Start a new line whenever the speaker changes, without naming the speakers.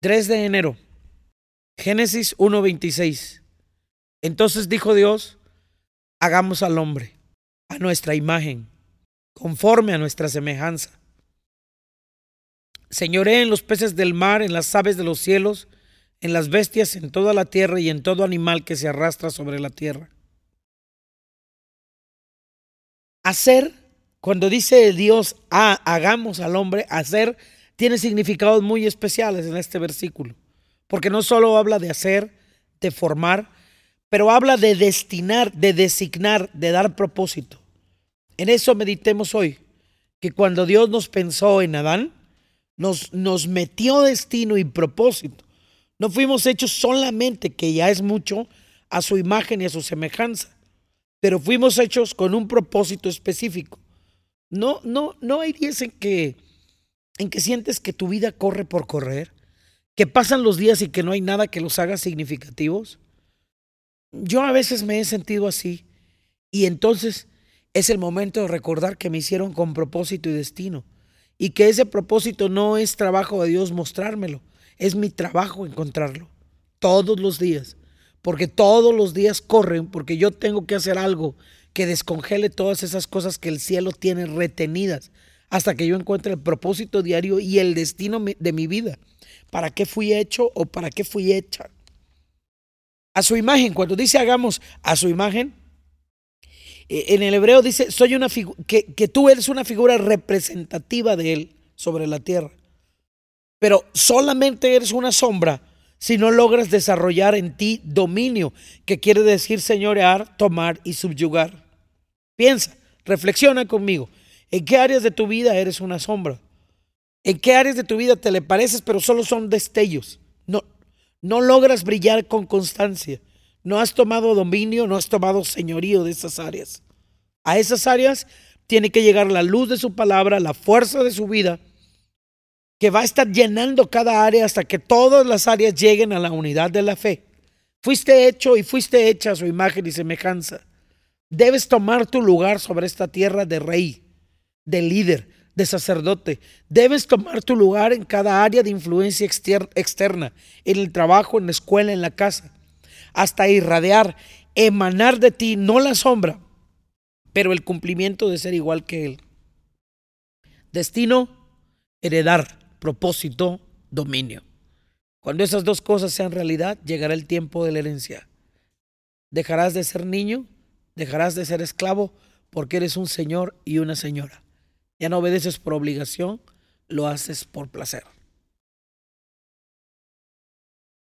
3 de enero, Génesis 1.26. Entonces dijo Dios, hagamos al hombre a nuestra imagen, conforme a nuestra semejanza. Señoré en los peces del mar, en las aves de los cielos, en las bestias, en toda la tierra y en todo animal que se arrastra sobre la tierra. Hacer, cuando dice Dios, ah, hagamos al hombre, hacer tiene significados muy especiales en este versículo, porque no solo habla de hacer, de formar, pero habla de destinar, de designar, de dar propósito. En eso meditemos hoy, que cuando Dios nos pensó en Adán, nos, metió destino y propósito. No fuimos hechos solamente, que ya es mucho, a su imagen y a su semejanza, pero fuimos hechos con un propósito específico. No, no, no hay días en que en que sientes que tu vida corre por correr, que pasan los días y que no hay nada que los haga significativos. Yo a veces me he sentido así y entonces es el momento de recordar que me hicieron con propósito y destino y que ese propósito no es trabajo de Dios mostrármelo, es mi trabajo encontrarlo todos los días, porque todos los días corren, porque yo tengo que hacer algo que descongele todas esas cosas que el cielo tiene retenidas hasta que yo encuentre el propósito diario y el destino de mi vida. ¿Para qué fui hecho o para qué fui hecha? A su imagen, cuando dice hagamos a su imagen, eh, en el hebreo dice soy una que, que tú eres una figura representativa de él sobre la tierra. Pero solamente eres una sombra si no logras desarrollar en ti dominio, que quiere decir señorear, tomar y subyugar. Piensa, reflexiona conmigo. ¿En qué áreas de tu vida eres una sombra? ¿En qué áreas de tu vida te le pareces pero solo son destellos? No, no logras brillar con constancia. No has tomado dominio, no has tomado señorío de esas áreas. A esas áreas tiene que llegar la luz de su palabra, la fuerza de su vida, que va a estar llenando cada área hasta que todas las áreas lleguen a la unidad de la fe. Fuiste hecho y fuiste hecha a su imagen y semejanza. Debes tomar tu lugar sobre esta tierra de rey de líder, de sacerdote. Debes tomar tu lugar en cada área de influencia externa, en el trabajo, en la escuela, en la casa, hasta irradiar, emanar de ti, no la sombra, pero el cumplimiento de ser igual que Él. Destino, heredar, propósito, dominio. Cuando esas dos cosas sean realidad, llegará el tiempo de la herencia. Dejarás de ser niño, dejarás de ser esclavo, porque eres un señor y una señora. Ya no obedeces por obligación, lo haces por placer.